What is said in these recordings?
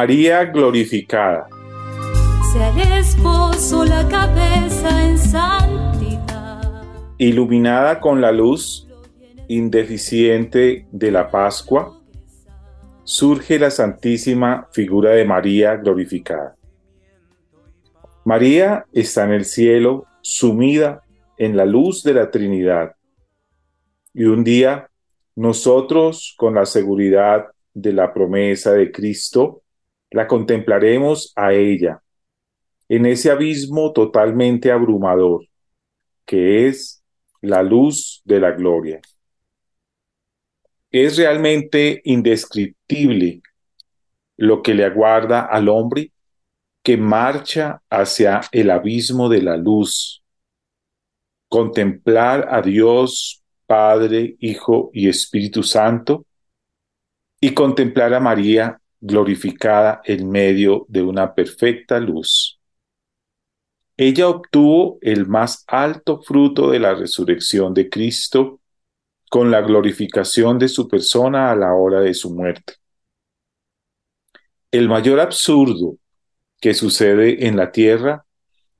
María glorificada. Sea el esposo la cabeza en santidad. Iluminada con la luz indeficiente de la Pascua, surge la santísima figura de María glorificada. María está en el cielo, sumida en la luz de la Trinidad. Y un día, nosotros, con la seguridad de la promesa de Cristo, la contemplaremos a ella, en ese abismo totalmente abrumador, que es la luz de la gloria. Es realmente indescriptible lo que le aguarda al hombre que marcha hacia el abismo de la luz. Contemplar a Dios, Padre, Hijo y Espíritu Santo, y contemplar a María glorificada en medio de una perfecta luz. Ella obtuvo el más alto fruto de la resurrección de Cristo con la glorificación de su persona a la hora de su muerte. El mayor absurdo que sucede en la tierra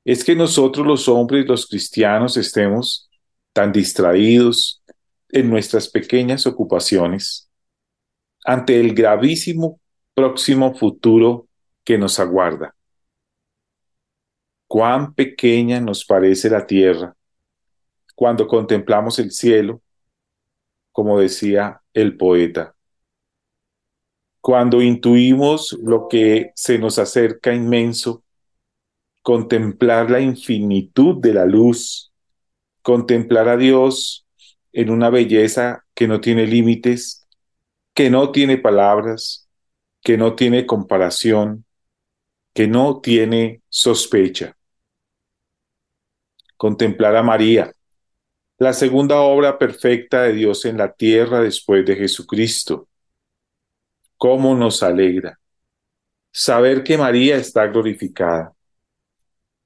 es que nosotros los hombres, los cristianos, estemos tan distraídos en nuestras pequeñas ocupaciones ante el gravísimo próximo futuro que nos aguarda. Cuán pequeña nos parece la tierra cuando contemplamos el cielo, como decía el poeta. Cuando intuimos lo que se nos acerca inmenso, contemplar la infinitud de la luz, contemplar a Dios en una belleza que no tiene límites, que no tiene palabras, que no tiene comparación, que no tiene sospecha. Contemplar a María, la segunda obra perfecta de Dios en la tierra después de Jesucristo. ¿Cómo nos alegra saber que María está glorificada,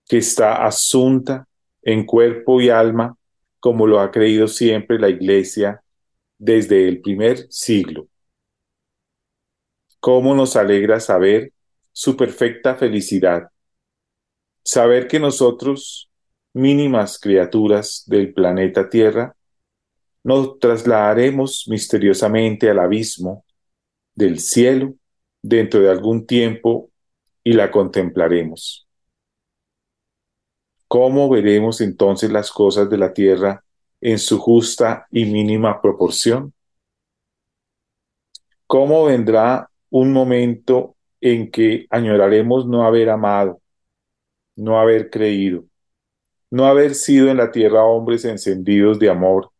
que está asunta en cuerpo y alma, como lo ha creído siempre la Iglesia desde el primer siglo? Cómo nos alegra saber su perfecta felicidad. Saber que nosotros, mínimas criaturas del planeta Tierra, nos trasladaremos misteriosamente al abismo del cielo dentro de algún tiempo y la contemplaremos. ¿Cómo veremos entonces las cosas de la tierra en su justa y mínima proporción? ¿Cómo vendrá un momento en que añoraremos no haber amado, no haber creído, no haber sido en la tierra hombres encendidos de amor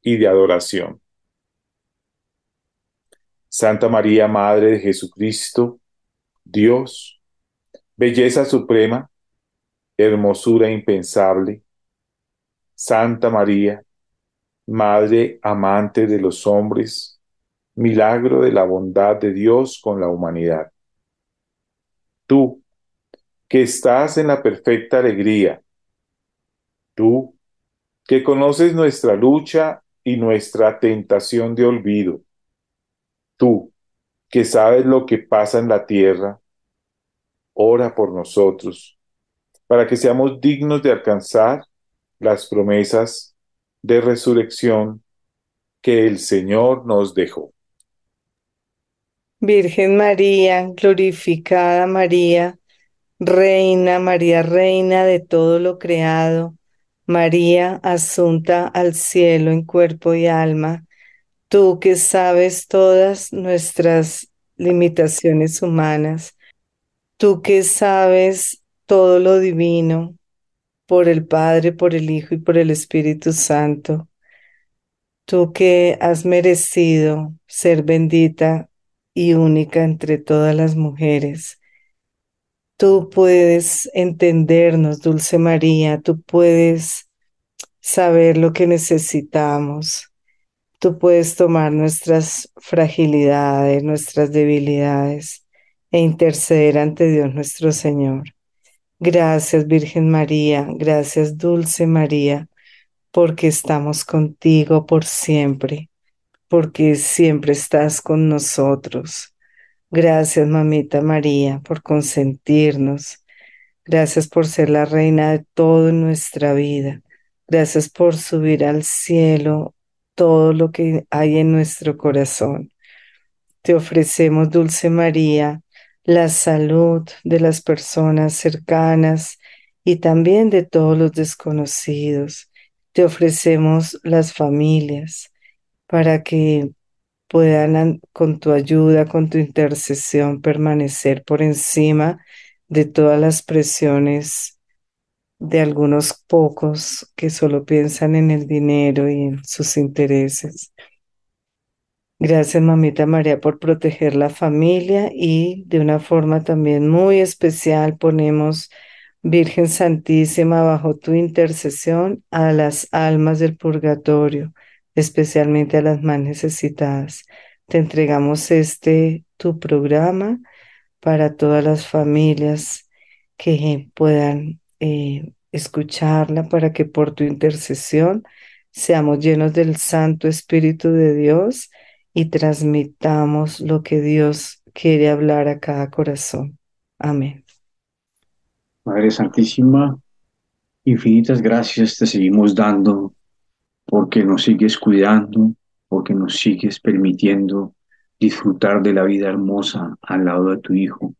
y de adoración. Santa María, Madre de Jesucristo, Dios, belleza suprema, hermosura impensable, Santa María, Madre amante de los hombres, milagro de la bondad de Dios con la humanidad. Tú, que estás en la perfecta alegría. Tú, que conoces nuestra lucha y nuestra tentación de olvido. Tú, que sabes lo que pasa en la tierra, ora por nosotros, para que seamos dignos de alcanzar las promesas de resurrección que el Señor nos dejó. Virgen María, glorificada María, Reina, María, Reina de todo lo creado, María, asunta al cielo en cuerpo y alma, tú que sabes todas nuestras limitaciones humanas, tú que sabes todo lo divino, por el Padre, por el Hijo y por el Espíritu Santo, tú que has merecido ser bendita y única entre todas las mujeres. Tú puedes entendernos, Dulce María, tú puedes saber lo que necesitamos. Tú puedes tomar nuestras fragilidades, nuestras debilidades e interceder ante Dios nuestro Señor. Gracias Virgen María, gracias Dulce María, porque estamos contigo por siempre, porque siempre estás con nosotros. Gracias Mamita María por consentirnos. Gracias por ser la reina de todo en nuestra vida. Gracias por subir al cielo todo lo que hay en nuestro corazón. Te ofrecemos, Dulce María, la salud de las personas cercanas y también de todos los desconocidos. Te ofrecemos las familias para que puedan con tu ayuda, con tu intercesión, permanecer por encima de todas las presiones de algunos pocos que solo piensan en el dinero y en sus intereses. Gracias, mamita María, por proteger la familia y de una forma también muy especial ponemos, Virgen Santísima, bajo tu intercesión a las almas del purgatorio, especialmente a las más necesitadas. Te entregamos este tu programa para todas las familias que puedan eh, escucharla, para que por tu intercesión seamos llenos del Santo Espíritu de Dios y transmitamos lo que Dios quiere hablar a cada corazón. Amén. Madre Santísima, infinitas gracias te seguimos dando porque nos sigues cuidando, porque nos sigues permitiendo disfrutar de la vida hermosa al lado de tu Hijo,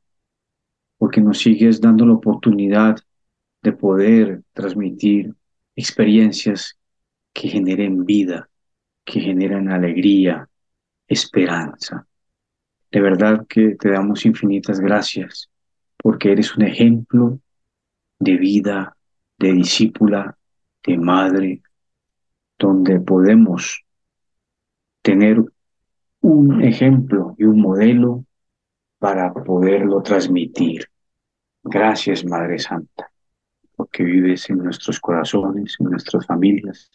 porque nos sigues dando la oportunidad de poder transmitir experiencias que generen vida, que generen alegría, esperanza. De verdad que te damos infinitas gracias porque eres un ejemplo de vida, de discípula, de madre, donde podemos tener un ejemplo y un modelo para poderlo transmitir. Gracias, Madre Santa, porque vives en nuestros corazones, en nuestras familias,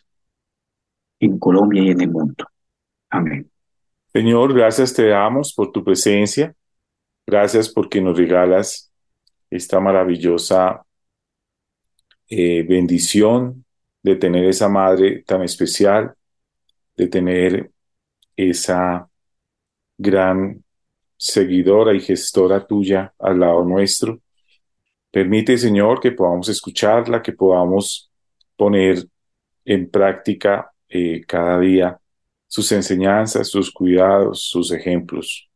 en Colombia y en el mundo. Amén. Señor, gracias te damos por tu presencia. Gracias porque nos regalas esta maravillosa eh, bendición de tener esa madre tan especial, de tener esa gran seguidora y gestora tuya al lado nuestro. Permite, Señor, que podamos escucharla, que podamos poner en práctica eh, cada día sus enseñanzas, sus cuidados, sus ejemplos.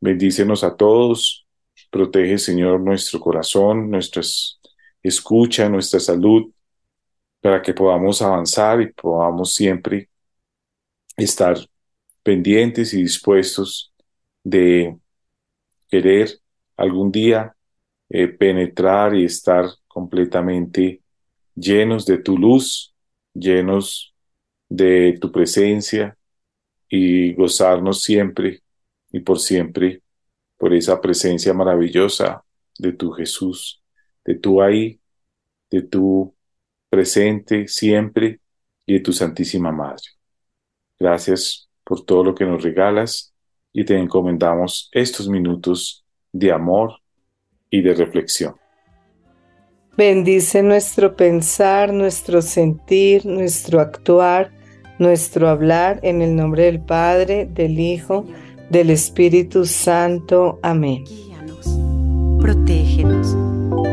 Bendícenos a todos, protege, Señor, nuestro corazón, nuestra escucha, nuestra salud, para que podamos avanzar y podamos siempre estar pendientes y dispuestos de querer algún día eh, penetrar y estar completamente llenos de tu luz, llenos de tu presencia y gozarnos siempre y por siempre por esa presencia maravillosa de tu Jesús, de tu ahí, de tu presente siempre y de tu Santísima Madre. Gracias por todo lo que nos regalas y te encomendamos estos minutos de amor y de reflexión. Bendice nuestro pensar, nuestro sentir, nuestro actuar, nuestro hablar en el nombre del Padre, del Hijo, del Espíritu Santo. Amén. Guíanos, protégenos,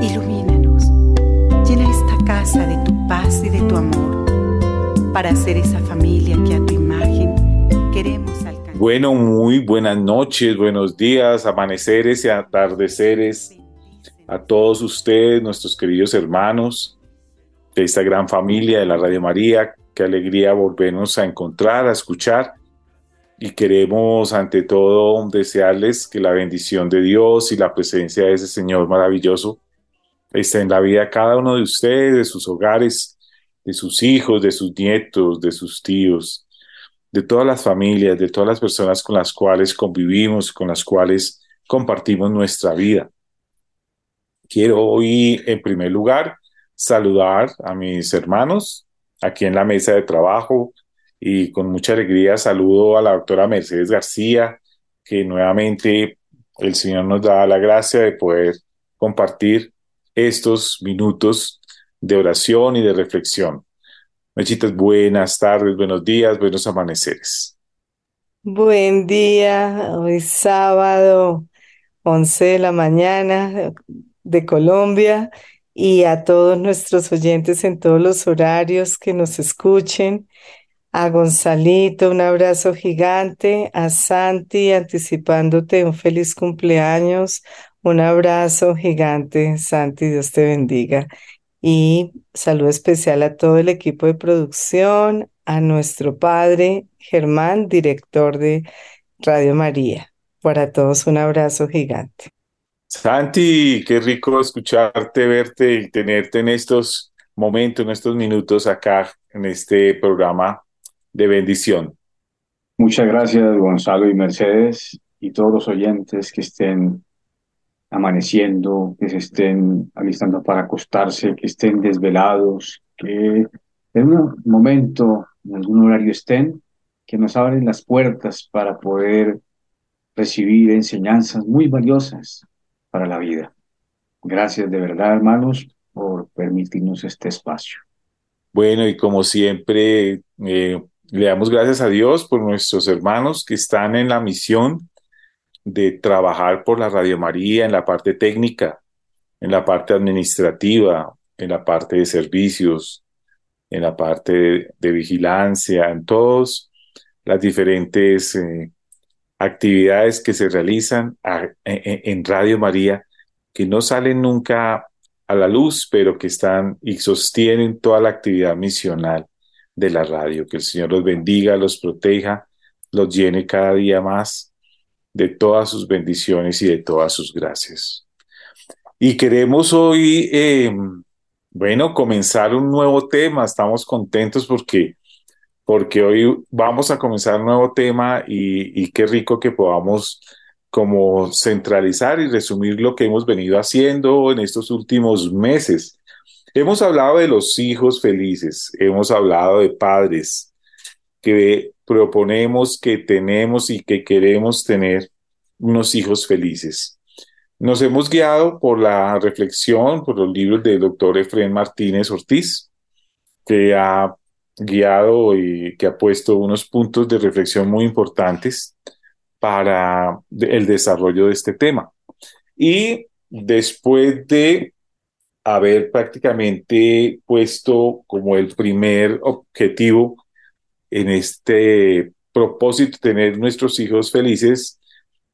ilumínanos. Llena esta casa de tu paz y de tu amor para ser esa familia que a tu imagen queremos alcanzar. Bueno, muy buenas noches, buenos días, amaneceres y atardeceres a todos ustedes, nuestros queridos hermanos de esta gran familia de la Radio María. Qué alegría volvernos a encontrar, a escuchar. Y queremos ante todo desearles que la bendición de Dios y la presencia de ese Señor maravilloso esté en la vida de cada uno de ustedes, de sus hogares, de sus hijos, de sus nietos, de sus tíos, de todas las familias, de todas las personas con las cuales convivimos, con las cuales compartimos nuestra vida. Quiero hoy, en primer lugar, saludar a mis hermanos aquí en la mesa de trabajo y con mucha alegría saludo a la doctora Mercedes García, que nuevamente el Señor nos da la gracia de poder compartir estos minutos de oración y de reflexión. Mechitas, buenas tardes, buenos días, buenos amaneceres. Buen día, hoy sábado, 11 de la mañana de Colombia y a todos nuestros oyentes en todos los horarios que nos escuchen. A Gonzalito, un abrazo gigante. A Santi, anticipándote un feliz cumpleaños. Un abrazo gigante, Santi, Dios te bendiga. Y saludo especial a todo el equipo de producción, a nuestro padre Germán, director de Radio María. Para todos un abrazo gigante. Santi, qué rico escucharte, verte y tenerte en estos momentos, en estos minutos acá en este programa de bendición. Muchas gracias, Gonzalo y Mercedes, y todos los oyentes que estén amaneciendo, que se estén alistando para acostarse, que estén desvelados, que en un momento, en algún horario estén, que nos abren las puertas para poder recibir enseñanzas muy valiosas para la vida. Gracias de verdad, hermanos, por permitirnos este espacio. Bueno, y como siempre, eh, le damos gracias a Dios por nuestros hermanos que están en la misión de trabajar por la Radio María en la parte técnica, en la parte administrativa, en la parte de servicios, en la parte de, vigilancia, en todas las diferentes eh, actividades que se realizan en Radio María, que no salen nunca a la luz, pero que están y sostienen toda la actividad misional de la radio. Que el Señor los bendiga, los proteja, los llene cada día más de todas sus bendiciones y de todas sus gracias. Y queremos hoy, eh, bueno, comenzar un nuevo tema. Estamos contentos porque porque hoy vamos a comenzar un nuevo tema y, qué rico que podamos como centralizar y resumir lo que hemos venido haciendo en estos últimos meses. Hemos hablado de los hijos felices, hemos hablado de padres que proponemos que tenemos y que queremos tener unos hijos felices. Nos hemos guiado por la reflexión, por los libros del doctor Efraín Martínez Ortiz, que ha guiado y que ha puesto unos puntos de reflexión muy importantes para el desarrollo de este tema. Y después de haber prácticamente puesto como el primer objetivo en este propósito tener nuestros hijos felices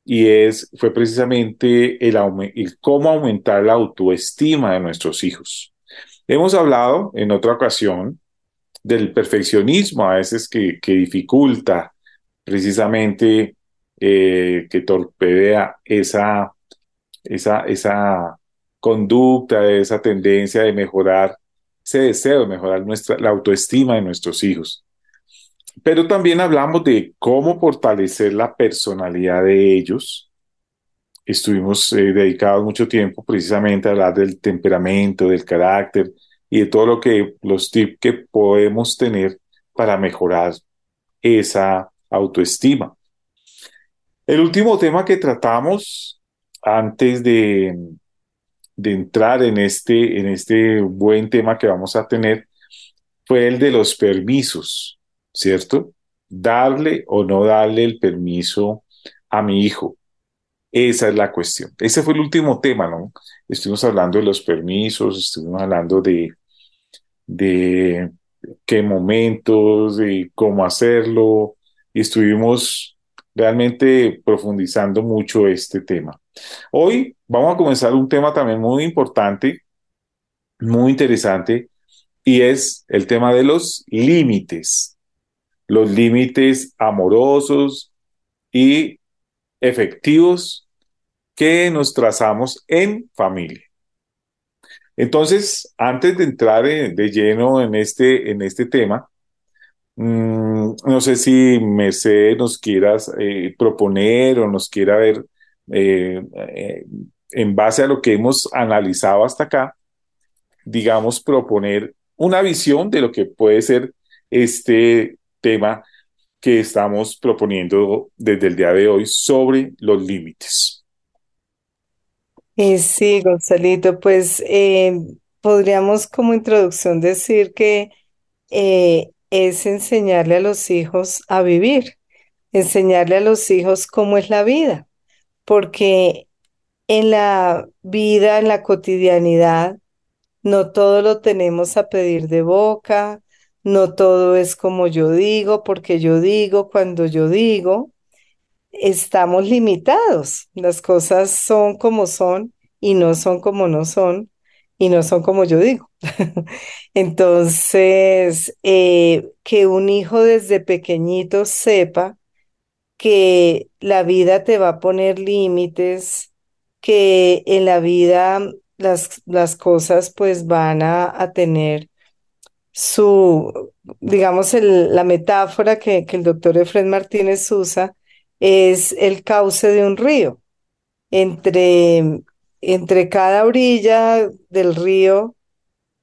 y es fue precisamente el cómo aumentar la autoestima de nuestros hijos. Hemos hablado en otra ocasión del perfeccionismo a veces que, que dificulta precisamente, eh, que torpedea esa, esa, esa conducta, esa tendencia de mejorar, ese deseo de mejorar nuestra, la autoestima de nuestros hijos. Pero también hablamos de cómo fortalecer la personalidad de ellos. Estuvimos eh, dedicados mucho tiempo precisamente a hablar del temperamento, del carácter, y de todo lo que los tips que podemos tener para mejorar esa autoestima. El último tema que tratamos antes de, de entrar en este, en este buen tema que vamos a tener fue el de los permisos, ¿cierto? Darle o no darle el permiso a mi hijo. Esa es la cuestión. Ese fue el último tema, ¿no? Estuvimos hablando de los permisos, estuvimos hablando de, de qué momentos, de cómo hacerlo, y estuvimos realmente profundizando mucho este tema. Hoy vamos a comenzar un tema también muy importante, muy interesante, y es el tema de los límites, los límites amorosos y efectivos que nos trazamos en familia. Entonces, antes de entrar de lleno en este, en este tema, mm, no sé si Mercedes nos quieras eh, proponer o nos quiera ver eh, eh, en base a lo que hemos analizado hasta acá, digamos, proponer una visión de lo que puede ser este tema que estamos proponiendo desde el día de hoy sobre los límites. Eh, sí, Gonzalito, pues podríamos como introducción decir que es enseñarle a los hijos a vivir, enseñarle a los hijos cómo es la vida porque en la vida, en la cotidianidad, no todo lo tenemos a pedir de boca, no todo es como yo digo, porque yo digo, cuando yo digo, estamos limitados. Las cosas son como son y no son como no son y no son como yo digo. Entonces, eh, que un hijo desde pequeñito sepa que la vida te va a poner límites, que en la vida las, las cosas pues van a, tener su, digamos, la metáfora que, el doctor Efred Martínez usa es el cauce de un río. Entre, entre cada orilla del río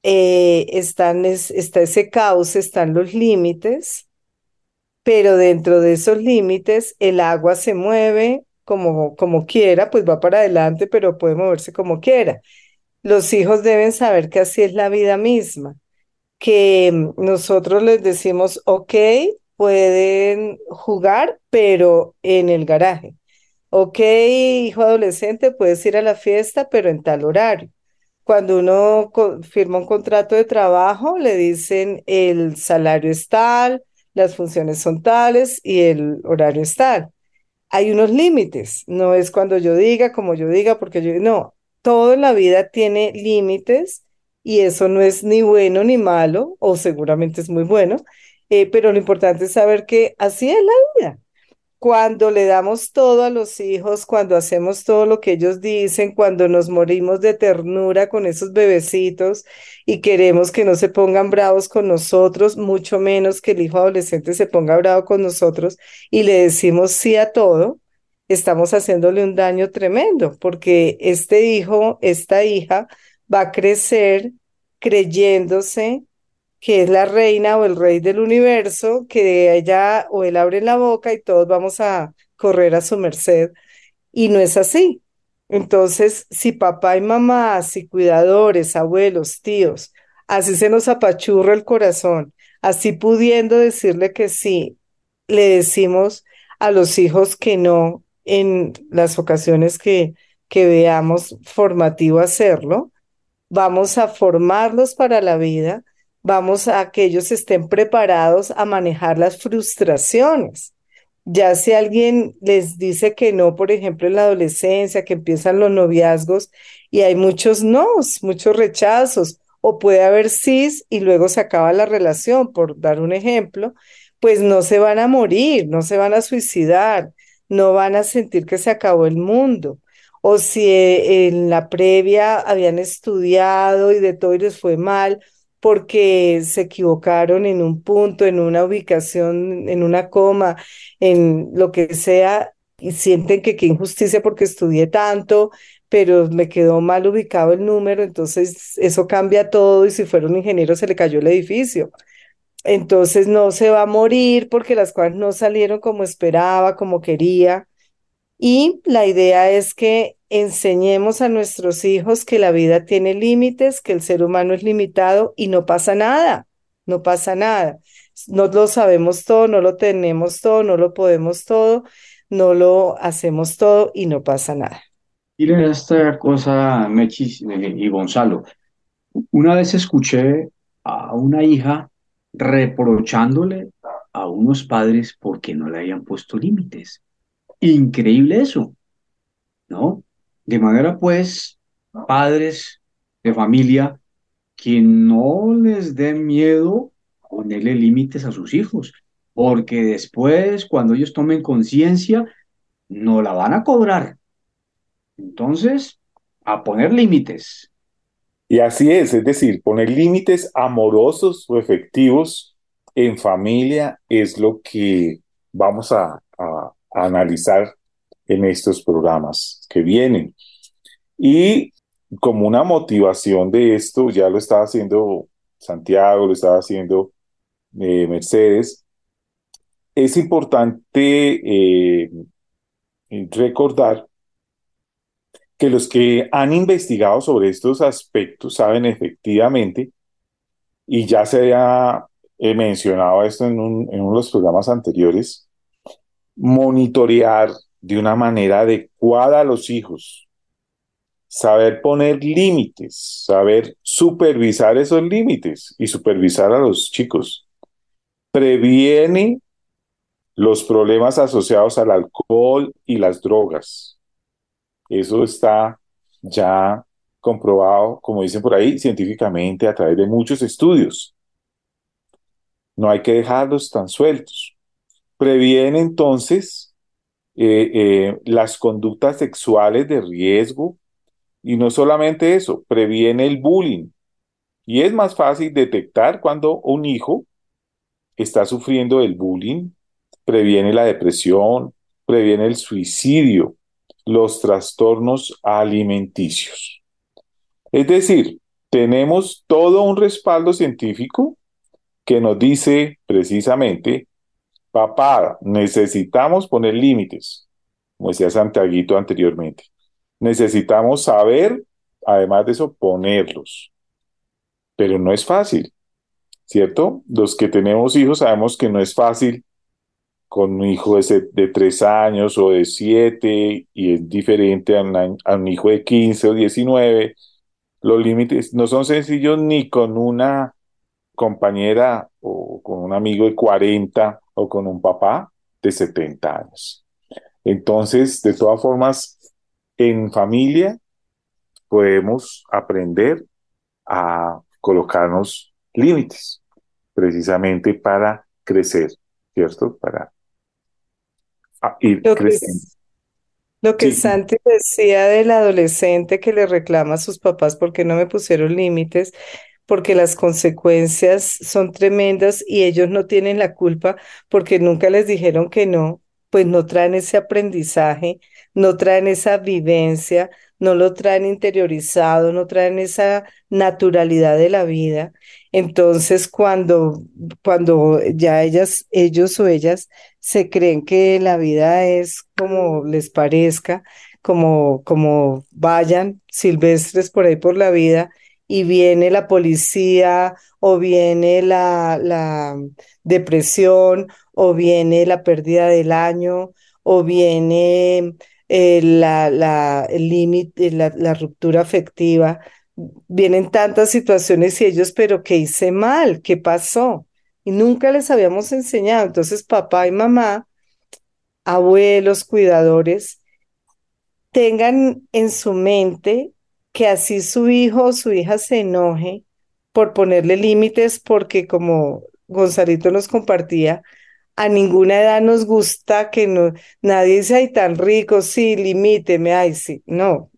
eh, están, está ese cauce, están los límites, pero dentro de esos límites el agua se mueve como, como quiera, pues va para adelante, pero puede moverse como quiera. Los hijos deben saber que así es la vida misma, que nosotros les decimos, ok, pueden jugar, pero en el garaje. Ok, hijo adolescente, puedes ir a la fiesta, pero en tal horario. Cuando uno firma un contrato de trabajo, le dicen el salario es tal, las funciones son tales y el horario es tal. Hay unos límites, no es cuando yo diga, como yo diga, porque yo no, todo la vida tiene límites y eso no es ni bueno ni malo, o seguramente es muy bueno, eh, pero lo importante es saber que así es la vida. Cuando le damos todo a los hijos, cuando hacemos todo lo que ellos dicen, cuando nos morimos de ternura con esos bebecitos y queremos que no se pongan bravos con nosotros, mucho menos que el hijo adolescente se ponga bravo con nosotros y le decimos sí a todo, estamos haciéndole un daño tremendo, porque este hijo, esta hija va a crecer creyéndose que es la reina o el rey del universo, que ella o él abre la boca y todos vamos a correr a su merced. Y no es así. Entonces, si papá y mamá, si cuidadores, abuelos, tíos, así se nos apachurra el corazón, así pudiendo decirle que sí, le decimos a los hijos que no en las ocasiones que, que veamos formativo hacerlo, vamos a formarlos para la vida, vamos a que ellos estén preparados a manejar las frustraciones. Ya si alguien les dice que no, por ejemplo, en la adolescencia, que empiezan los noviazgos y hay muchos nos, muchos rechazos, o puede haber cis y luego se acaba la relación, por dar un ejemplo, pues no se van a morir, no se van a suicidar, no van a sentir que se acabó el mundo. O si eh, en la previa habían estudiado y de todo y les fue mal, porque se equivocaron en un punto, en una ubicación, en una coma, en lo que sea, y sienten que qué injusticia porque estudié tanto, pero me quedó mal ubicado el número, entonces eso cambia todo y si fuera un ingeniero se le cayó el edificio. Entonces no se va a morir porque las cosas no salieron como esperaba, como quería. Y la idea es que enseñemos a nuestros hijos que la vida tiene límites, que el ser humano es limitado y no pasa nada, no pasa nada. No lo sabemos todo, no lo tenemos todo, no lo podemos todo, no lo hacemos todo y no pasa nada. Miren esta cosa, Mechis y Gonzalo. Una vez escuché a una hija reprochándole a unos padres porque no le habían puesto límites. Increíble eso, ¿no? De manera pues, padres de familia, que no les den miedo ponerle límites a sus hijos, porque después, cuando ellos tomen conciencia, no la van a cobrar. Entonces, a poner límites. Y así es, es decir, poner límites amorosos o efectivos en familia es lo que vamos a, a analizar en estos programas que vienen. Y como una motivación de esto, ya lo estaba haciendo Santiago, lo estaba haciendo eh, Mercedes, es importante eh, recordar que los que han investigado sobre estos aspectos saben efectivamente, y ya se ha mencionado esto en, en uno de los programas anteriores, monitorear de una manera adecuada a los hijos, saber poner límites, saber supervisar esos límites y supervisar a los chicos. Previene los problemas asociados al alcohol y las drogas. Eso está ya comprobado, como dicen por ahí, científicamente a través de muchos estudios. No hay que dejarlos tan sueltos. Previene entonces eh, eh, las conductas sexuales de riesgo y no solamente eso, previene el bullying. Y es más fácil detectar cuando un hijo está sufriendo el bullying, previene la depresión, previene el suicidio, los trastornos alimenticios. Es decir, tenemos todo un respaldo científico que nos dice precisamente Papá, necesitamos poner límites, como decía Santiaguito anteriormente. Necesitamos saber, además de eso, ponerlos. Pero no es fácil, ¿cierto? Los que tenemos hijos sabemos que no es fácil con un hijo de, de tres años o de siete y es diferente a, a un hijo de 15 o 19. Los límites no son sencillos ni con una compañera o con un amigo de 40 o con un papá de 70 años. Entonces, de todas formas, en familia podemos aprender a colocarnos límites, precisamente para crecer, ¿cierto? Para ir lo creciendo. Que, lo que Santi decía del adolescente que le reclama a sus papás porque no me pusieron límites, porque las consecuencias son tremendas y ellos no tienen la culpa porque nunca les dijeron que no, pues no traen ese aprendizaje, no traen esa vivencia, no lo traen interiorizado, no traen esa naturalidad de la vida. Entonces, cuando, cuando ya ellas, ellos o ellas se creen que la vida es como les parezca, como, como vayan silvestres por ahí por la vida y viene la policía o viene la, la depresión o viene la pérdida del año o viene eh, la, la, el límite, la, la ruptura afectiva. Vienen tantas situaciones y ellos, pero ¿qué hice mal? ¿Qué pasó? Y nunca les habíamos enseñado. Entonces, papá y mamá, abuelos, cuidadores, tengan en su mente que así su hijo o su hija se enoje por ponerle límites, porque como Gonzalito nos compartía, a ninguna edad nos gusta que no, nadie dice, ay, tan rico, sí, limíteme, ay, sí, no,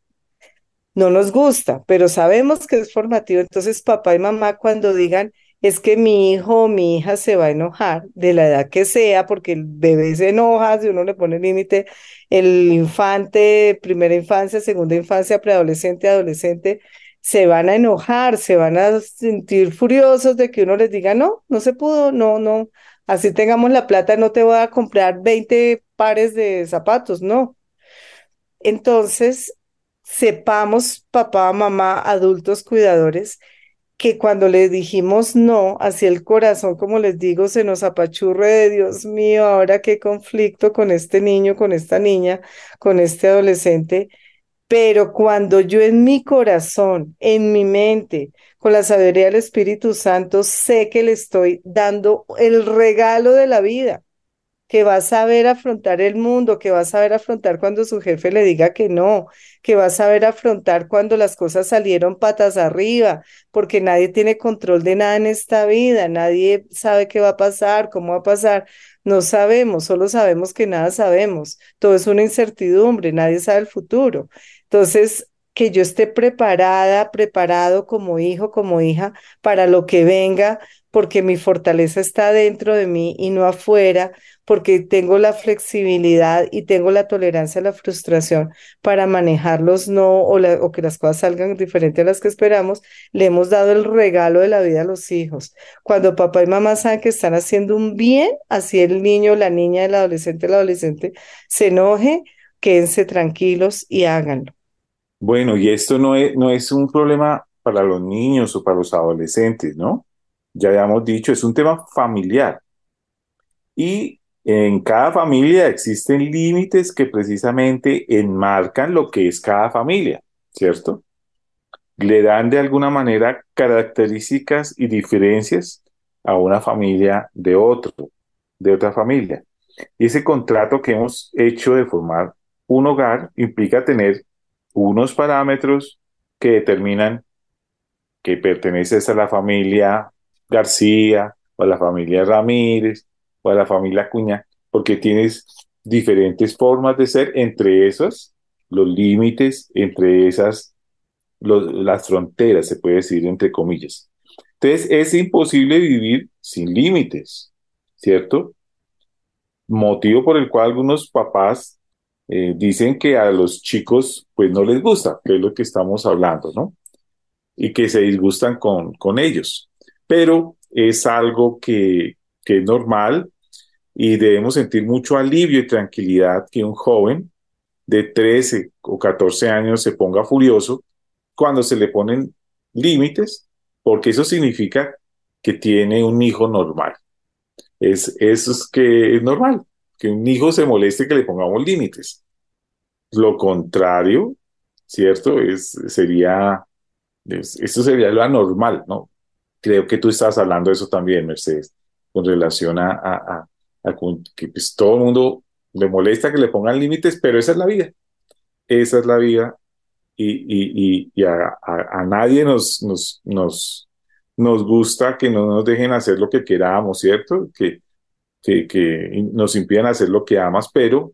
no nos gusta, pero sabemos que es formativo. Entonces, papá y mamá, cuando digan, es que mi hijo o mi hija se va a enojar de la edad que sea, porque el bebé se enoja si uno le pone límite, el infante, primera infancia, segunda infancia, preadolescente, adolescente, se van a enojar, se van a sentir furiosos de que uno les diga, no, no se pudo, no, no, así tengamos la plata, no te voy a comprar 20 pares de zapatos, no. Entonces, sepamos, papá, mamá, adultos cuidadores, que cuando les dijimos no, hacia el corazón, como les digo, se nos apachurre de Dios mío, ahora qué conflicto con este niño, con esta niña, con este adolescente. Pero cuando yo en mi corazón, en mi mente, con la sabiduría del Espíritu Santo, sé que le estoy dando el regalo de la vida, que va a saber afrontar el mundo, que va a saber afrontar cuando su jefe le diga que no, que va a saber afrontar cuando las cosas salieron patas arriba, porque nadie tiene control de nada en esta vida, nadie sabe qué va a pasar, cómo va a pasar. No sabemos, solo sabemos que nada sabemos. Todo es una incertidumbre, nadie sabe el futuro. Entonces, que yo esté preparada, preparado como hijo, como hija, para lo que venga, porque mi fortaleza está dentro de mí y no afuera, porque tengo la flexibilidad y tengo la tolerancia a la frustración para manejarlos no o, que las cosas salgan diferentes a las que esperamos, le hemos dado el regalo de la vida a los hijos. Cuando papá y mamá saben que están haciendo un bien, así el niño, la niña, el adolescente, el adolescente se enoje, quédense tranquilos y háganlo. Bueno, y esto no es, no es un problema para los niños o para los adolescentes, ¿no? Ya habíamos dicho, es un tema familiar. Y en cada familia existen límites que precisamente enmarcan lo que es cada familia, ¿cierto? Le dan de alguna manera características y diferencias a una familia de otro, de otra familia. Y ese contrato que hemos hecho de formar un hogar implica tener unos parámetros que determinan que perteneces a la familia García o a la familia Ramírez o a la familia Cuña, porque tienes diferentes formas de ser, entre esas los límites, entre esas las fronteras, se puede decir entre comillas. Entonces es imposible vivir sin límites, ¿cierto? Motivo por el cual algunos papás eh, dicen que a los chicos pues no les gusta, que es lo que estamos hablando, ¿no? Y que se disgustan con, con ellos. Pero es algo que, que es normal y debemos sentir mucho alivio y tranquilidad que un joven de 13 o 14 años se ponga furioso cuando se le ponen límites, porque eso significa que tiene un hijo normal. Es, eso es que es normal que un hijo se moleste que le pongamos límites. Lo contrario, ¿cierto? Es, sería, esto sería lo anormal, ¿no? Creo que tú estás hablando de eso también, Mercedes, con relación a, que pues, todo el mundo le molesta que le pongan límites, pero esa es la vida. Esa es la vida y, y, y, a, a, nadie nos, nos, nos, nos gusta que no nos dejen hacer lo que queramos, ¿cierto? Que, que, nos impiden hacer lo que amas, pero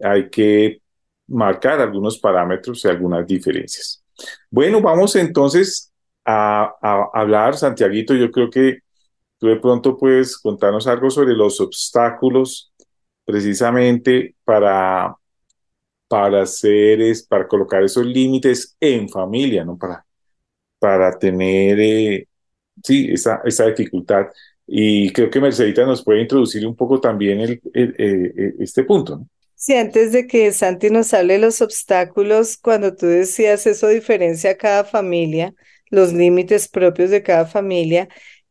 hay que marcar algunos parámetros y algunas diferencias. Bueno, vamos entonces a, hablar, Santiaguito, yo creo que tú de pronto puedes contarnos algo sobre los obstáculos precisamente para, para hacer, es, para colocar esos límites en familia, ¿no? Para, para tener, eh, sí, esa, esa dificultad. Y creo que Mercedita nos puede introducir un poco también el, eh, este punto. ¿no? Sí, antes de que Santi nos hable de los obstáculos, cuando tú decías eso diferencia a cada familia, los límites propios de cada familia,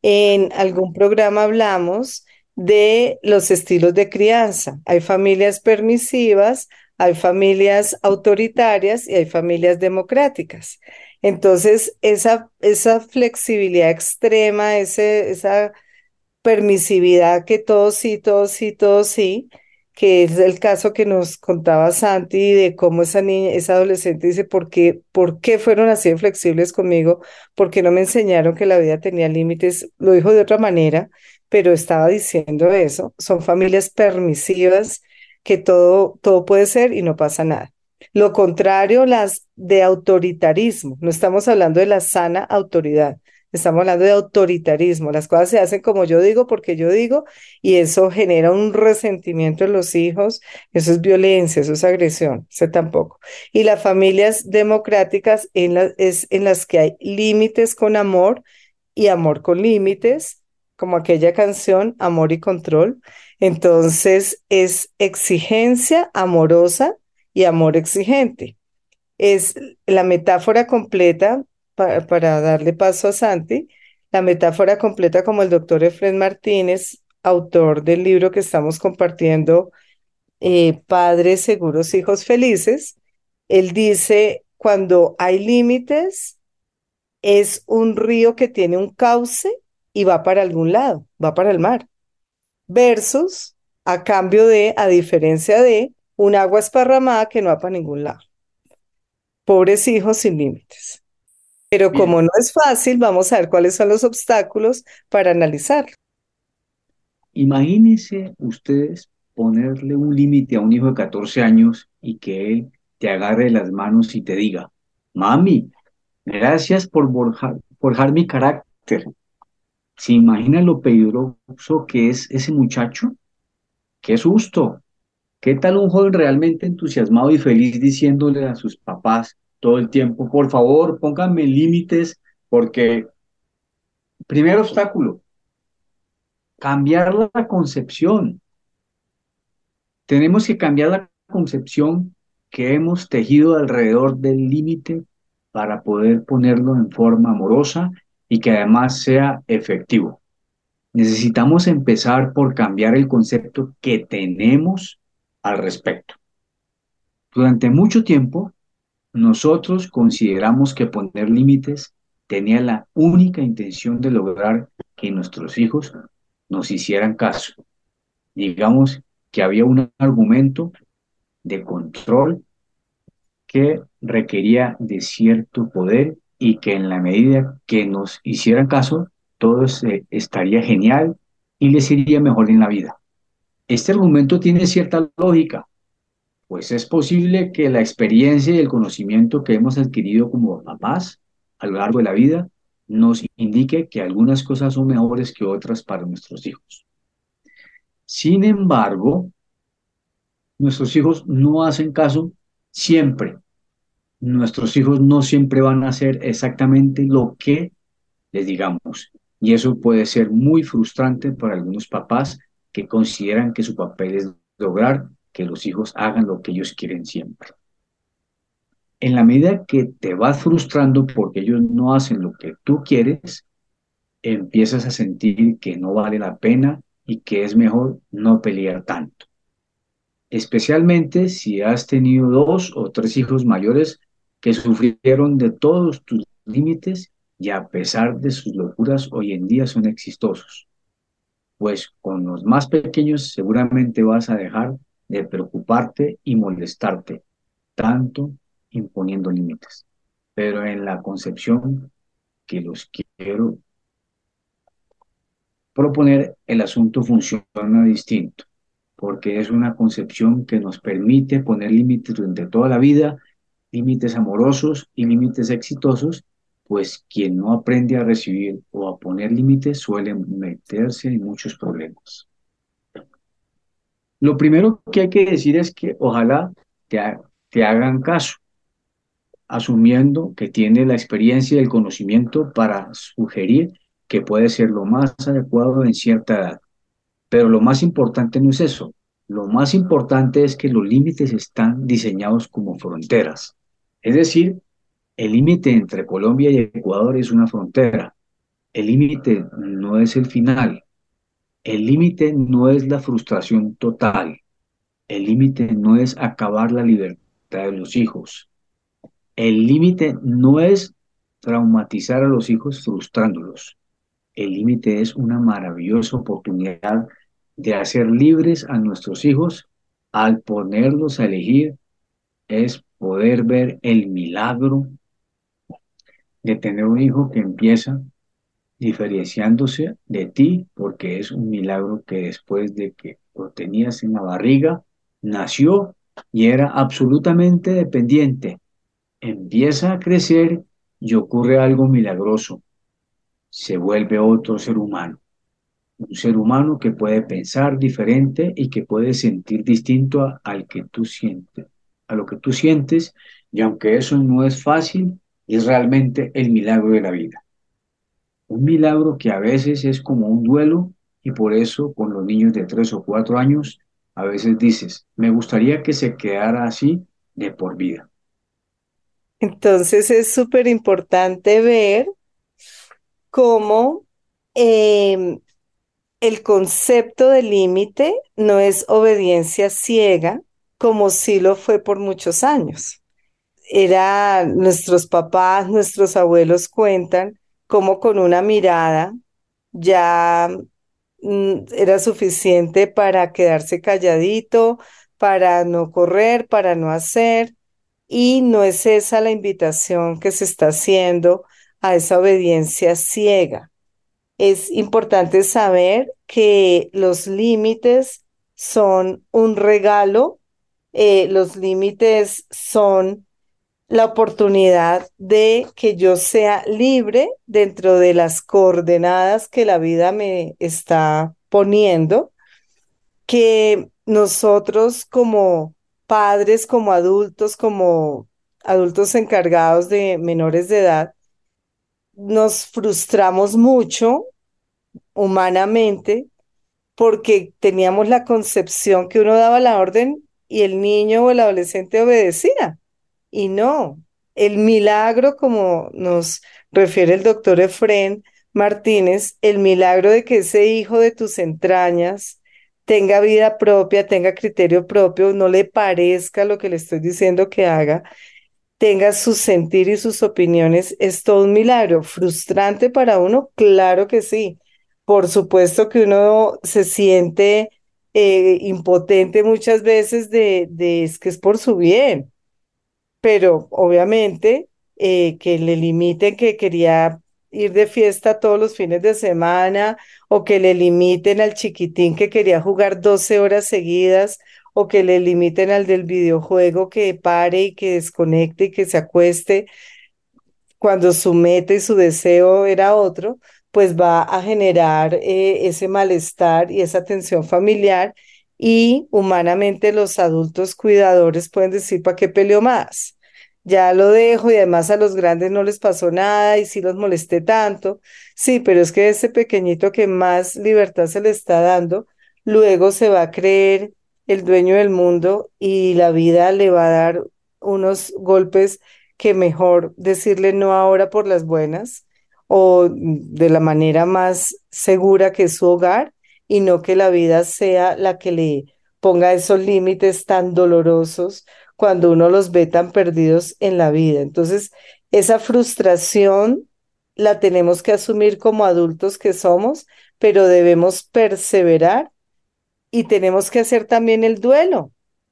en algún programa hablamos de los estilos de crianza. Hay familias permisivas, hay familias autoritarias y hay familias democráticas. Entonces, esa, esa flexibilidad extrema, ese, esa permisividad que todos sí, todos sí, todos sí, que es el caso que nos contaba Santi de cómo esa niña, esa adolescente dice, ¿por qué, ¿por qué fueron así de flexibles conmigo? porque no me enseñaron que la vida tenía límites? Lo dijo de otra manera, pero estaba diciendo eso. Son familias permisivas que todo, todo puede ser y no pasa nada. Lo contrario, las de autoritarismo. No estamos hablando de la sana autoridad. Estamos hablando de autoritarismo. Las cosas se hacen como yo digo porque yo digo y eso genera un resentimiento en los hijos. Eso es violencia, eso es agresión, eso tampoco. Y las familias democráticas en es en las que hay límites con amor y amor con límites, como aquella canción Amor y Control. Entonces es exigencia amorosa y amor exigente. es la metáfora completa, para darle paso a Santi, la metáfora completa como el doctor Efren Martínez, autor del libro que estamos compartiendo, eh, Padres Seguros, Hijos Felices, él dice, cuando hay límites, es un río que tiene un cauce y va para algún lado, va para el mar, versus a cambio de, a diferencia de, un agua esparramada que no va para ningún lado. Pobres hijos sin límites. Pero como no es fácil, vamos a ver cuáles son los obstáculos para analizarlo. Imagínense ustedes ponerle un límite a un hijo de 14 años y que él te agarre las manos y te diga, mami, gracias por forjar, mi carácter. ¿Se imagina lo peligroso que es ese muchacho? ¡Qué susto! ¿Qué tal un joven realmente entusiasmado y feliz diciéndole a sus papás todo el tiempo, por favor, pónganme límites porque, primer obstáculo, cambiar la concepción. Tenemos que cambiar la concepción que hemos tejido alrededor del límite para poder ponerlo en forma amorosa y que además sea efectivo. Necesitamos empezar por cambiar el concepto que tenemos al respecto. Durante mucho tiempo, nosotros consideramos que poner límites tenía la única intención de lograr que nuestros hijos nos hicieran caso. Digamos que había un argumento de control que requería de cierto poder y que en la medida que nos hicieran caso, todo estaría genial y les iría mejor en la vida. Este argumento tiene cierta lógica, pues es posible que la experiencia y el conocimiento que hemos adquirido como papás a lo largo de la vida nos indique que algunas cosas son mejores que otras para nuestros hijos. Sin embargo, nuestros hijos no hacen caso siempre. Nuestros hijos no siempre van a hacer exactamente lo que les digamos. Y eso puede ser muy frustrante para algunos papás que consideran que su papel es lograr que los hijos hagan lo que ellos quieren siempre. En la medida que te vas frustrando porque ellos no hacen lo que tú quieres, empiezas a sentir que no vale la pena y que es mejor no pelear tanto. Especialmente si has tenido dos o tres hijos mayores que sufrieron de todos tus límites y a pesar de sus locuras hoy en día son exitosos. Pues con los más pequeños seguramente vas a dejar de preocuparte y molestarte tanto imponiendo límites. Pero en la concepción que los quiero proponer, el asunto funciona distinto, porque es una concepción que nos permite poner límites durante toda la vida, límites amorosos y límites exitosos, pues quien no aprende a recibir o a poner límites suele meterse en muchos problemas. Lo primero que hay que decir es que ojalá te, hagan caso, asumiendo que tiene la experiencia y el conocimiento para sugerir que puede ser lo más adecuado en cierta edad. Pero lo más importante no es eso. Lo más importante es que los límites están diseñados como fronteras. Es decir, el límite entre Colombia y Ecuador es una frontera. El límite no es el final. El límite no es la frustración total. El límite no es acabar la libertad de los hijos. El límite no es traumatizar a los hijos frustrándolos. El límite es una maravillosa oportunidad de hacer libres a nuestros hijos al ponerlos a elegir, es poder ver el milagro de tener un hijo que empieza diferenciándose de ti, porque es un milagro que después de que lo tenías en la barriga, nació y era absolutamente dependiente. Empieza a crecer y ocurre algo milagroso se vuelve otro ser humano. Un ser humano que puede pensar diferente y que puede sentir distinto al que tú sientes, a lo que tú sientes, y aunque eso no es fácil, es realmente el milagro de la vida. Un milagro que a veces es como un duelo y por eso con los niños de tres o cuatro años a veces dices, me gustaría que se quedara así de por vida. Entonces es súper importante ver cómo em, el concepto de límite no es obediencia ciega, como sí lo fue por muchos años. Era nuestros papás, nuestros abuelos cuentan cómo con una mirada ya mm, era suficiente para quedarse calladito, para no correr, para no hacer, y no es esa la invitación que se está haciendo a esa obediencia ciega. Es importante saber que los límites son un regalo, eh, los límites son la oportunidad de que yo sea libre dentro de las coordenadas que la vida me está poniendo, que nosotros como padres, como adultos, como adultos encargados de menores de edad, nos frustramos mucho humanamente porque teníamos la concepción que uno daba la orden y el niño o el adolescente obedecía. Y no, el milagro, como nos refiere el doctor Efren Martínez, el milagro de que ese hijo de tus entrañas tenga vida propia, tenga criterio propio, no le parezca lo que le estoy diciendo que haga, tenga su sentir y sus opiniones, es todo un milagro. ¿Frustrante para uno? Claro que sí. Por supuesto que uno se siente eh, impotente muchas veces de, de, es que es por su bien, pero obviamente eh, que le limiten que quería ir de fiesta todos los fines de semana o que le limiten al chiquitín que quería jugar 12 horas seguidas o que le limiten al del videojuego que pare y que desconecte y que se acueste cuando su meta y su deseo era otro, pues va a generar eh, ese malestar y esa tensión familiar y humanamente los adultos cuidadores pueden decir, ¿para qué peleó más? Ya lo dejo y además a los grandes no les pasó nada y sí los molesté tanto. Sí, pero es que ese pequeñito que más libertad se le está dando, luego se va a creer el dueño del mundo y la vida le va a dar unos golpes que mejor decirle no ahora por las buenas o de la manera más segura que es su hogar y no que la vida sea la que le ponga esos límites tan dolorosos cuando uno los ve tan perdidos en la vida. Entonces, esa frustración la tenemos que asumir como adultos que somos, pero debemos perseverar y tenemos que hacer también el duelo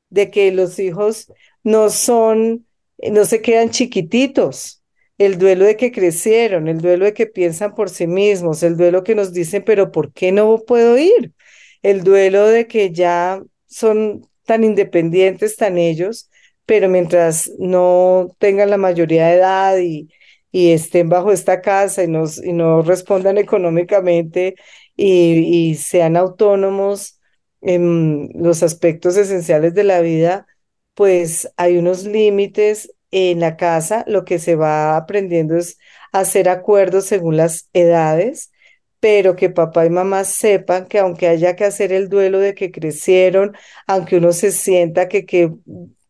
de que los hijos no son, no se quedan chiquititos, el duelo de que crecieron, el duelo de que piensan por sí mismos, el duelo que nos dicen, pero ¿por qué no puedo ir? El duelo de que ya son tan independientes, tan ellos, pero mientras no tengan la mayoría de edad y, y estén bajo esta casa y, nos, y no respondan económicamente y, y sean autónomos, en los aspectos esenciales de la vida, pues hay unos límites en la casa, lo que se va aprendiendo es hacer acuerdos según las edades, pero que papá y mamá sepan que aunque haya que hacer el duelo de que crecieron, aunque uno se sienta que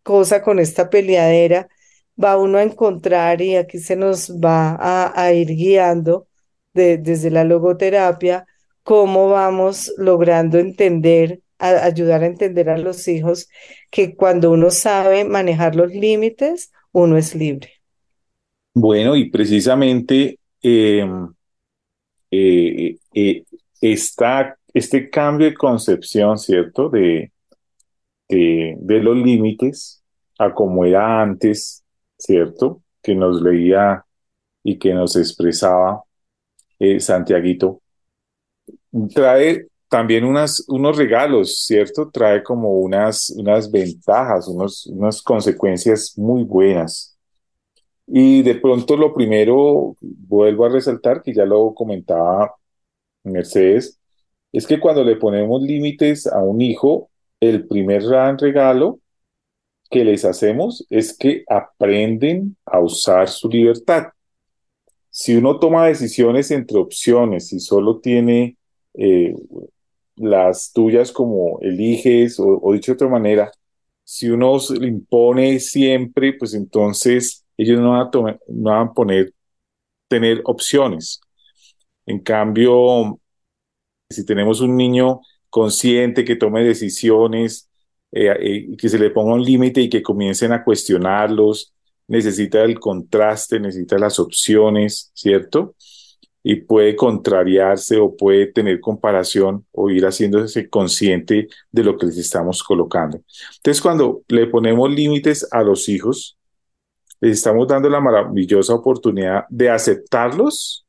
cosa con esta peleadera, va uno a encontrar y aquí se nos va a, ir guiando desde la logoterapia, cómo vamos logrando entender ayudar a entender a los hijos que cuando uno sabe manejar los límites, uno es libre. Bueno, y precisamente em, eh, eh, está este cambio de concepción, ¿cierto? De, de, los límites a como era antes, ¿cierto? Que nos leía y que nos expresaba eh, Santiaguito, trae también unas, unos regalos, ¿cierto? Trae como unas, unas ventajas, unos, unas consecuencias muy buenas. Y de pronto lo primero, vuelvo a resaltar, que ya lo comentaba Mercedes, es que cuando le ponemos límites a un hijo, el primer gran regalo que les hacemos es que aprenden a usar su libertad. Si uno toma decisiones entre opciones y solo tiene eh, las tuyas como eliges, o, dicho de otra manera, si uno se impone siempre, pues entonces ellos no van a, poner, tener opciones. En cambio, si tenemos un niño consciente que tome decisiones, eh, eh, que se le ponga un límite y que comiencen a cuestionarlos, necesita el contraste, necesita las opciones, ¿cierto? Y puede contrariarse o puede tener comparación o ir haciéndose consciente de lo que les estamos colocando. Entonces, cuando le ponemos límites a los hijos, les estamos dando la maravillosa oportunidad de aceptarlos,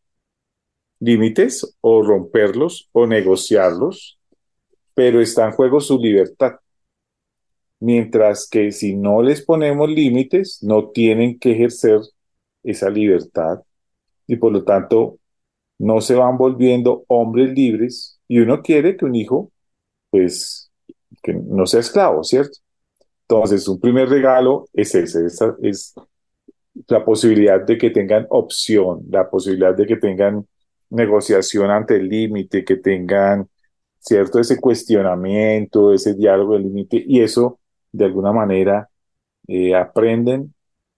límites, o romperlos, o negociarlos, pero está en juego su libertad. Mientras que si no les ponemos límites, no tienen que ejercer esa libertad. Y por lo tanto no se van volviendo hombres libres. Y uno quiere que un hijo, pues, que no sea esclavo, ¿cierto? Entonces, un primer regalo es ese, es la posibilidad de que tengan opción, la posibilidad de que tengan negociación ante el límite, que tengan, ¿cierto? Ese cuestionamiento, ese diálogo del límite, y eso de alguna manera eh, aprenden,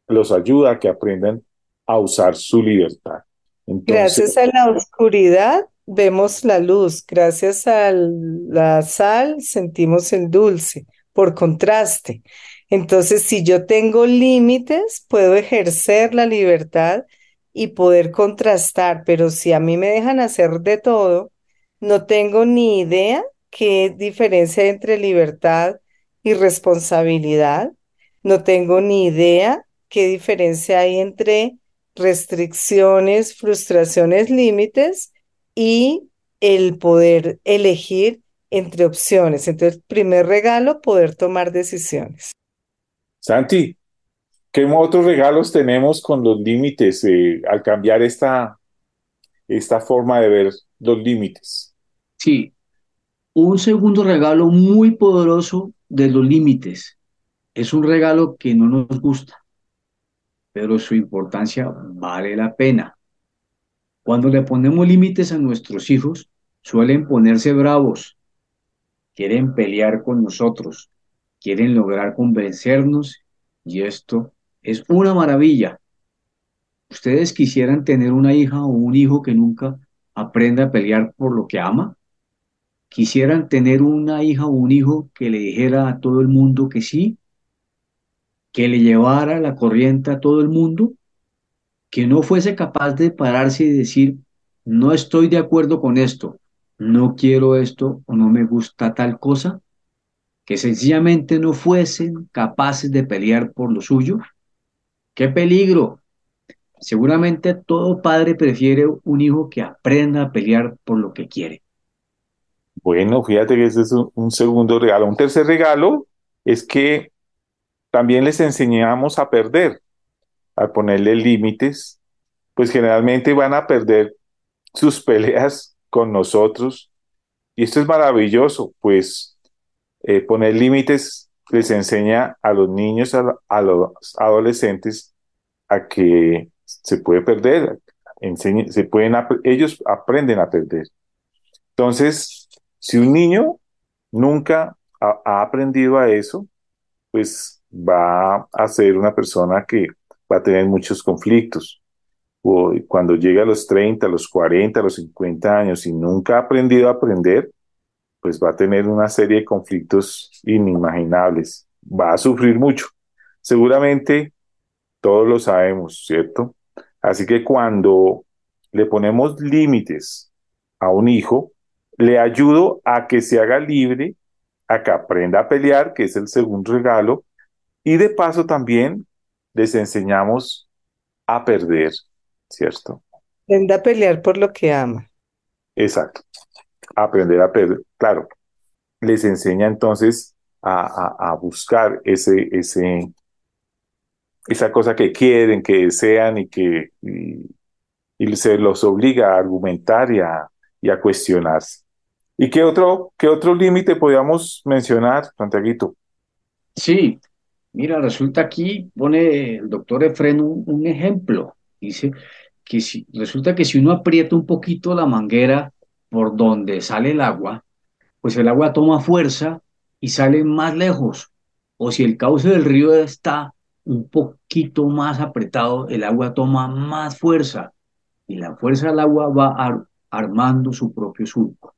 los ayuda a que aprendan a usar su libertad. gracias a la oscuridad vemos la luz, gracias a la sal sentimos el dulce, por contraste. Entonces, si yo tengo límites, puedo ejercer la libertad y poder contrastar, pero si a mí me dejan hacer de todo, no tengo ni idea qué diferencia entre libertad y responsabilidad. No tengo ni idea qué diferencia hay entre restricciones, frustraciones, límites y el poder elegir entre opciones. Entonces, primer regalo, poder tomar decisiones. Santi, ¿qué otros regalos tenemos con los límites eh, al cambiar esta, esta forma de ver los límites? Sí, un segundo regalo muy poderoso de los límites. Es un regalo que no nos gusta, pero su importancia vale la pena. Cuando le ponemos límites a nuestros hijos, suelen ponerse bravos, quieren pelear con nosotros, quieren lograr convencernos y esto es una maravilla. ¿Ustedes quisieran tener una hija o un hijo que nunca aprenda a pelear por lo que ama? quisieran tener una hija o un hijo que le dijera a todo el mundo que sí, que le llevara la corriente a todo el mundo, que no fuese capaz de pararse y decir, no estoy de acuerdo con esto, no quiero esto o no me gusta tal cosa, que sencillamente no fuesen capaces de pelear por lo suyo. ¡Qué peligro! Seguramente todo padre prefiere un hijo que aprenda a pelear por lo que quiere. Bueno, fíjate que ese es un, segundo regalo. Un tercer regalo es que también les enseñamos a perder, a ponerle límites, pues generalmente van a perder sus peleas con nosotros. Y esto es maravilloso, pues eh, poner límites les enseña a los niños, a, los adolescentes, a que se puede perder, se pueden, ellos aprenden a perder. Entonces, si un niño nunca ha, aprendido a eso, pues va a ser una persona que va a tener muchos conflictos. O cuando llega a los 30, a los 40, a los 50 años y nunca ha aprendido a aprender, pues va a tener una serie de conflictos inimaginables. Va a sufrir mucho. Seguramente todos lo sabemos, ¿cierto? Así que cuando le ponemos límites a un hijo, le ayudo a que se haga libre, a que aprenda a pelear, que es el segundo regalo, y de paso también les enseñamos a perder, ¿cierto? Aprenda a pelear por lo que ama. Exacto. Aprender a perder, claro. Les enseña entonces a, buscar ese, ese, esa cosa que quieren, que desean y que y, se los obliga a argumentar y a, y cuestionarse. ¿Y qué otro, qué otro límite podríamos mencionar, Santiaguito? Sí, mira, resulta aquí, pone el doctor Efren un, ejemplo. Dice que si, resulta que si uno aprieta un poquito la manguera por donde sale el agua, pues el agua toma fuerza y sale más lejos. O si el cauce del río está un poquito más apretado, el agua toma más fuerza y la fuerza del agua va armando su propio surco.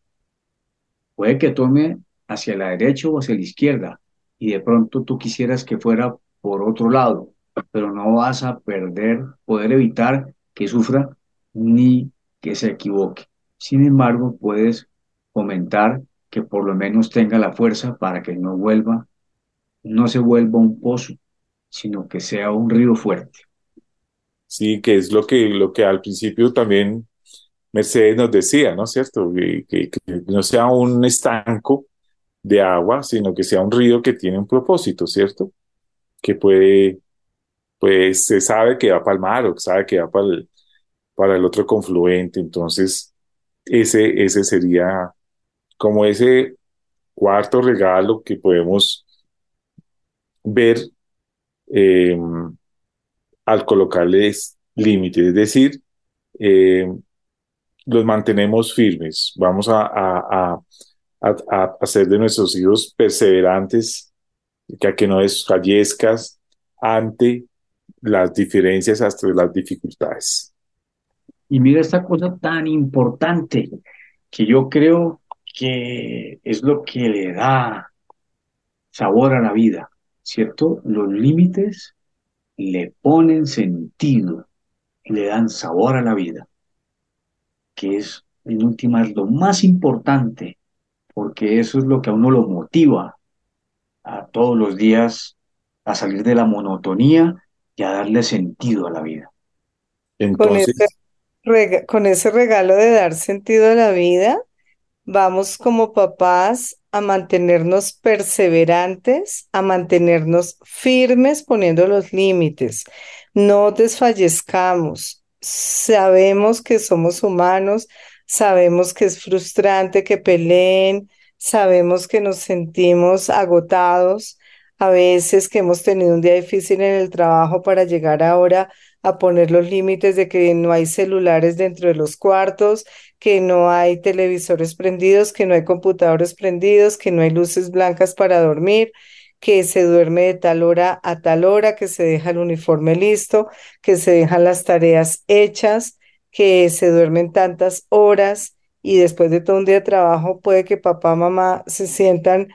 Puede que tome hacia la derecha o hacia la izquierda y de pronto tú quisieras que fuera por otro lado, pero no vas a perder, poder evitar que sufra ni que se equivoque. Sin embargo, puedes comentar que por lo menos tenga la fuerza para que no vuelva, no se vuelva un pozo, sino que sea un río fuerte. Sí, que es lo que, lo que al principio también Mercedes nos decía, ¿no es cierto? Que, que, no sea un estanco de agua, sino que sea un río que tiene un propósito, ¿cierto? Que puede, pues se sabe que va para el mar o que sabe que va para el, para el otro confluente. Entonces, ese, ese sería como ese cuarto regalo que podemos ver em, al colocarles límites, es decir, em, los mantenemos firmes, vamos a, a, a, hacer de nuestros hijos perseverantes, que, que no desfallezcas ante las diferencias hasta las dificultades. Y mira esta cosa tan importante que yo creo que es lo que le da sabor a la vida, ¿cierto? Los límites le ponen sentido y le dan sabor a la vida, que es en última es lo más importante, porque eso es lo que a uno lo motiva a todos los días a salir de la monotonía y a darle sentido a la vida. Entonces, con ese regalo de dar sentido a la vida, vamos como papás a mantenernos perseverantes, a mantenernos firmes poniendo los límites. No desfallezcamos. Sabemos que somos humanos, sabemos que es frustrante que peleen, sabemos que nos sentimos agotados, a veces que hemos tenido un día difícil en el trabajo para llegar ahora a poner los límites de que no hay celulares dentro de los cuartos, que no hay televisores prendidos, que no hay computadores prendidos, que no hay luces blancas para dormir, que se duerme de tal hora a tal hora, que se deja el uniforme listo, que se dejan las tareas hechas, que se duermen tantas horas y después de todo un día de trabajo puede que papá, mamá se sientan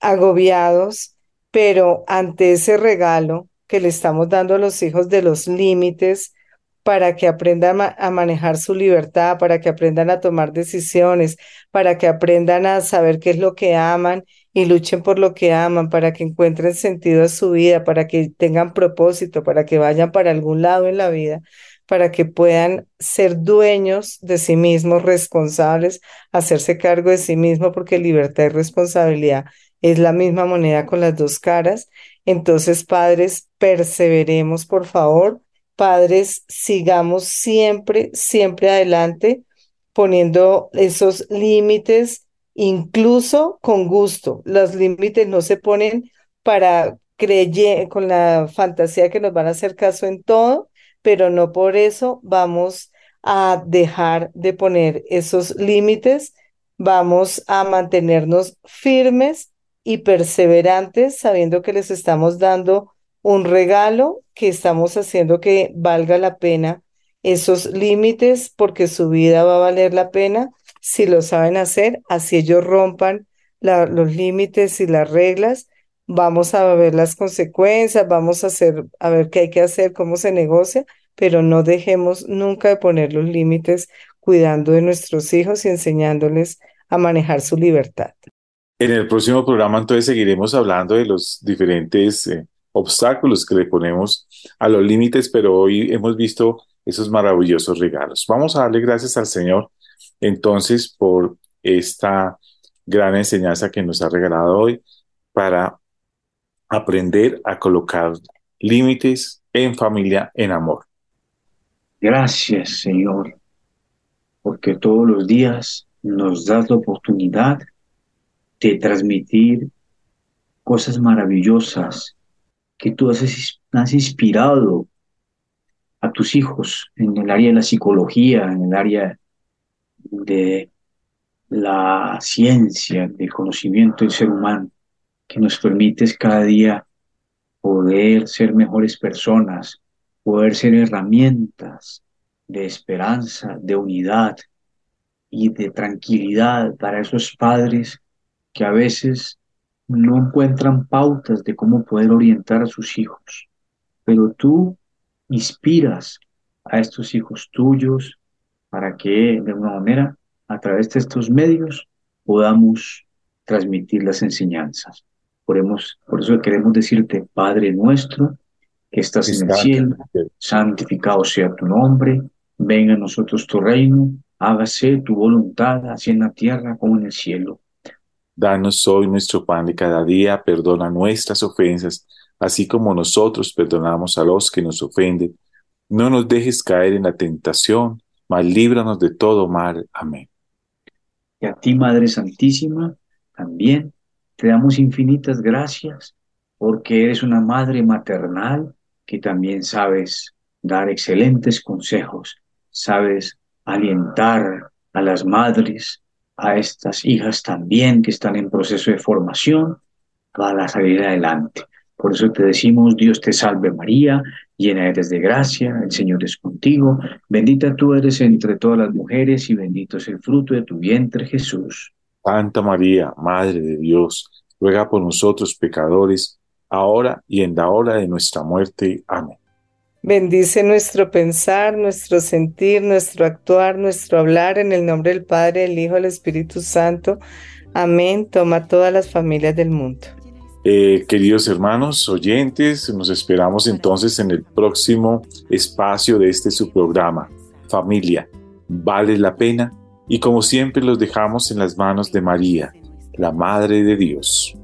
agobiados, pero ante ese regalo que le estamos dando a los hijos de los límites para que aprendan a, manejar su libertad, para que aprendan a tomar decisiones, para que aprendan a saber qué es lo que aman y luchen por lo que aman, para que encuentren sentido a su vida, para que tengan propósito, para que vayan para algún lado en la vida, para que puedan ser dueños de sí mismos, responsables, hacerse cargo de sí mismos, porque libertad y responsabilidad es la misma moneda con las dos caras. Entonces, padres, perseveremos, por favor. Padres, sigamos siempre, siempre adelante, poniendo esos límites, incluso con gusto. Los límites no se ponen para creer con la fantasía que nos van a hacer caso en todo, pero no por eso vamos a dejar de poner esos límites, vamos a mantenernos firmes y perseverantes, sabiendo que les estamos dando un regalo, que estamos haciendo que valga la pena esos límites, porque su vida va a valer la pena si lo saben hacer, así ellos rompan los límites y las reglas. Vamos a ver las consecuencias, vamos a hacer, a ver qué hay que hacer, cómo se negocia, pero no dejemos nunca de poner los límites cuidando de nuestros hijos y enseñándoles a manejar su libertad. En el próximo programa entonces seguiremos hablando de los diferentes eh, obstáculos que le ponemos a los límites, pero hoy hemos visto esos maravillosos regalos. Vamos a darle gracias al Señor entonces por esta gran enseñanza que nos ha regalado hoy para aprender a colocar límites en familia, en amor. Gracias, Señor, porque todos los días nos das la oportunidad de transmitir cosas maravillosas que tú has, has inspirado a tus hijos en el área de la psicología, en el área de la ciencia, del conocimiento del ser humano, que nos permites cada día poder ser mejores personas, poder ser herramientas de esperanza, de unidad y de tranquilidad para esos padres que a veces no encuentran pautas de cómo poder orientar a sus hijos. Pero tú inspiras a estos hijos tuyos para que de alguna manera a través de estos medios podamos transmitir las enseñanzas. Por, eso queremos decirte, Padre nuestro, que estás en el cielo, santificado sea tu nombre, venga a nosotros tu reino, hágase tu voluntad, así en la tierra como en el cielo. Danos hoy nuestro pan de cada día, perdona nuestras ofensas, así como nosotros perdonamos a los que nos ofenden. No nos dejes caer en la tentación, mas líbranos de todo mal. Amén. Y a ti, Madre Santísima, también te damos infinitas gracias porque eres una madre maternal que también sabes dar excelentes consejos, sabes alientar a las madres, a estas hijas también que están en proceso de formación para salir adelante. Por eso te decimos, Dios te salve María, llena eres de gracia, el Señor es contigo, bendita tú eres entre todas las mujeres y bendito es el fruto de tu vientre Jesús. Santa María, Madre de Dios, ruega por nosotros pecadores, ahora y en la hora de nuestra muerte. Amén. Bendice nuestro pensar, nuestro sentir, nuestro actuar, nuestro hablar en el nombre del Padre, del Hijo, del Espíritu Santo. Amén. Toma todas las familias del mundo. Eh, queridos hermanos oyentes, nos esperamos entonces en el próximo espacio de este su programa, Familia, vale la pena y como siempre los dejamos en las manos de María, la Madre de Dios.